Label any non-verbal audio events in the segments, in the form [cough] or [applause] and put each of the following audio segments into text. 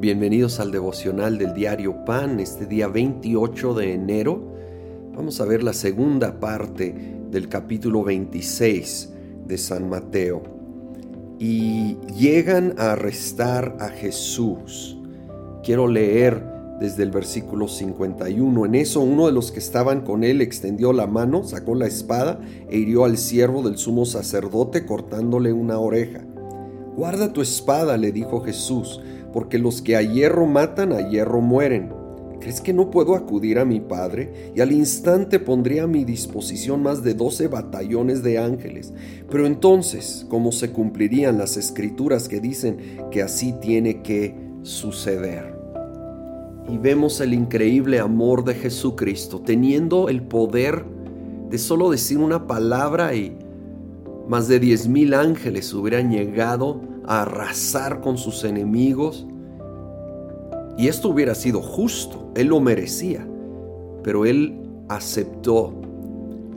Bienvenidos al devocional del diario Pan, este día 28 de enero. Vamos a ver la segunda parte del capítulo 26 de San Mateo. Y llegan a arrestar a Jesús. Quiero leer desde el versículo 51. En eso uno de los que estaban con él extendió la mano, sacó la espada e hirió al siervo del sumo sacerdote cortándole una oreja. Guarda tu espada, le dijo Jesús porque los que a hierro matan, a hierro mueren. ¿Crees que no puedo acudir a mi Padre? Y al instante pondría a mi disposición más de doce batallones de ángeles. Pero entonces, ¿cómo se cumplirían las escrituras que dicen que así tiene que suceder? Y vemos el increíble amor de Jesucristo, teniendo el poder de solo decir una palabra y más de diez mil ángeles hubieran llegado arrasar con sus enemigos. Y esto hubiera sido justo, él lo merecía, pero él aceptó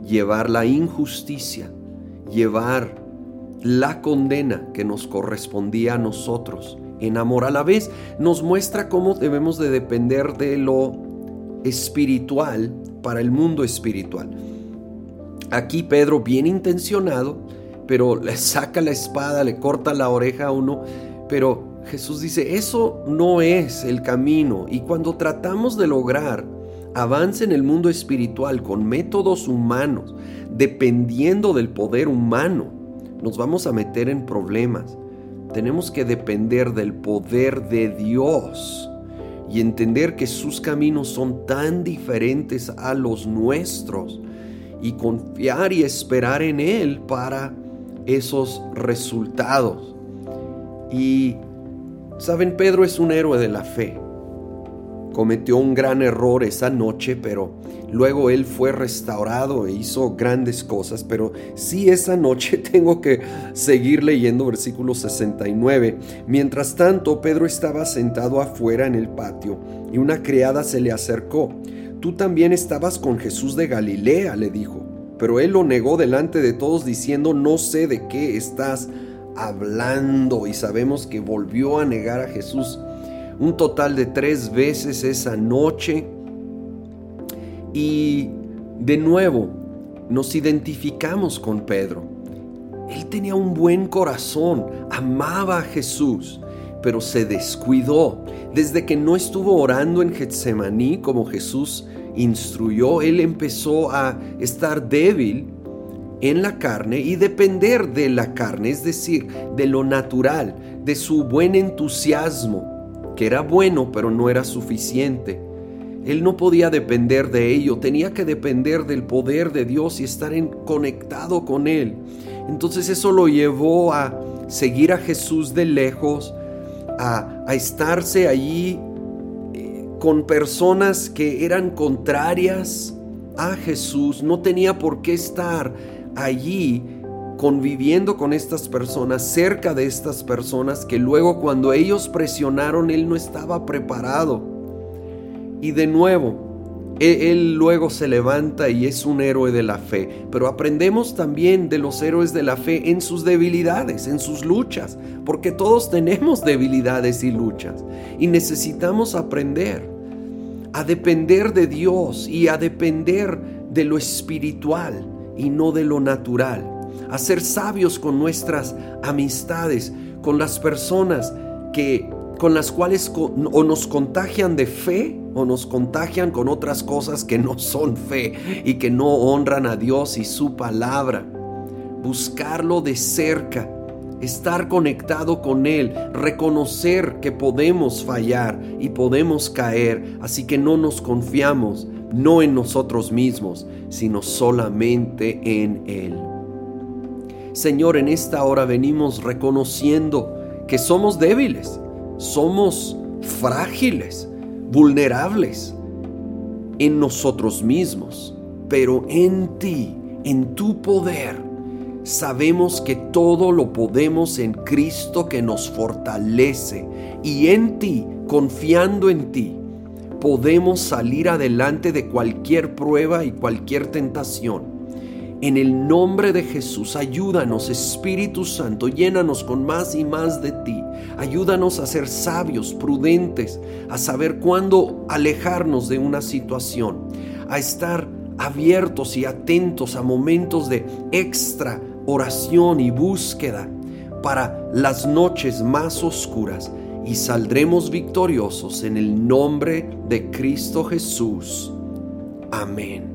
llevar la injusticia, llevar la condena que nos correspondía a nosotros en amor. A la vez nos muestra cómo debemos de depender de lo espiritual para el mundo espiritual. Aquí Pedro, bien intencionado, pero le saca la espada, le corta la oreja a uno, pero Jesús dice, eso no es el camino. Y cuando tratamos de lograr avance en el mundo espiritual con métodos humanos, dependiendo del poder humano, nos vamos a meter en problemas. Tenemos que depender del poder de Dios y entender que sus caminos son tan diferentes a los nuestros y confiar y esperar en Él para esos resultados. Y, saben, Pedro es un héroe de la fe. Cometió un gran error esa noche, pero luego él fue restaurado e hizo grandes cosas. Pero sí esa noche [laughs] tengo que seguir leyendo versículo 69. Mientras tanto, Pedro estaba sentado afuera en el patio y una criada se le acercó. Tú también estabas con Jesús de Galilea, le dijo. Pero él lo negó delante de todos diciendo, no sé de qué estás hablando. Y sabemos que volvió a negar a Jesús un total de tres veces esa noche. Y de nuevo nos identificamos con Pedro. Él tenía un buen corazón, amaba a Jesús, pero se descuidó. Desde que no estuvo orando en Getsemaní como Jesús instruyó, él empezó a estar débil en la carne y depender de la carne, es decir, de lo natural, de su buen entusiasmo, que era bueno pero no era suficiente. Él no podía depender de ello, tenía que depender del poder de Dios y estar en, conectado con Él. Entonces eso lo llevó a seguir a Jesús de lejos, a, a estarse allí con personas que eran contrarias a Jesús, no tenía por qué estar allí conviviendo con estas personas, cerca de estas personas, que luego cuando ellos presionaron, él no estaba preparado. Y de nuevo, él, luego se levanta y es un héroe de la fe, pero aprendemos también de los héroes de la fe en sus debilidades, en sus luchas, porque todos tenemos debilidades y luchas y necesitamos aprender a depender de Dios y a depender de lo espiritual y no de lo natural. A ser sabios con nuestras amistades, con las personas que con las cuales o nos contagian de fe o nos contagian con otras cosas que no son fe y que no honran a Dios y su palabra. Buscarlo de cerca estar conectado con Él, reconocer que podemos fallar y podemos caer, así que no nos confiamos, no en nosotros mismos, sino solamente en Él. Señor, en esta hora venimos reconociendo que somos débiles, somos frágiles, vulnerables en nosotros mismos, pero en ti, en tu poder, sabemos que todo lo podemos en Cristo que nos fortalece y en ti, confiando en ti, podemos salir adelante de cualquier prueba y cualquier tentación. En el nombre de Jesús, ayúdanos, Espíritu Santo, llénanos con más y más de ti. Ayúdanos a ser sabios, prudentes, a saber cuándo alejarnos de una situación, a estar abiertos y atentos a momentos de extra oración y búsqueda para las noches más oscuras y saldremos victoriosos en el nombre de Cristo Jesús. Amén.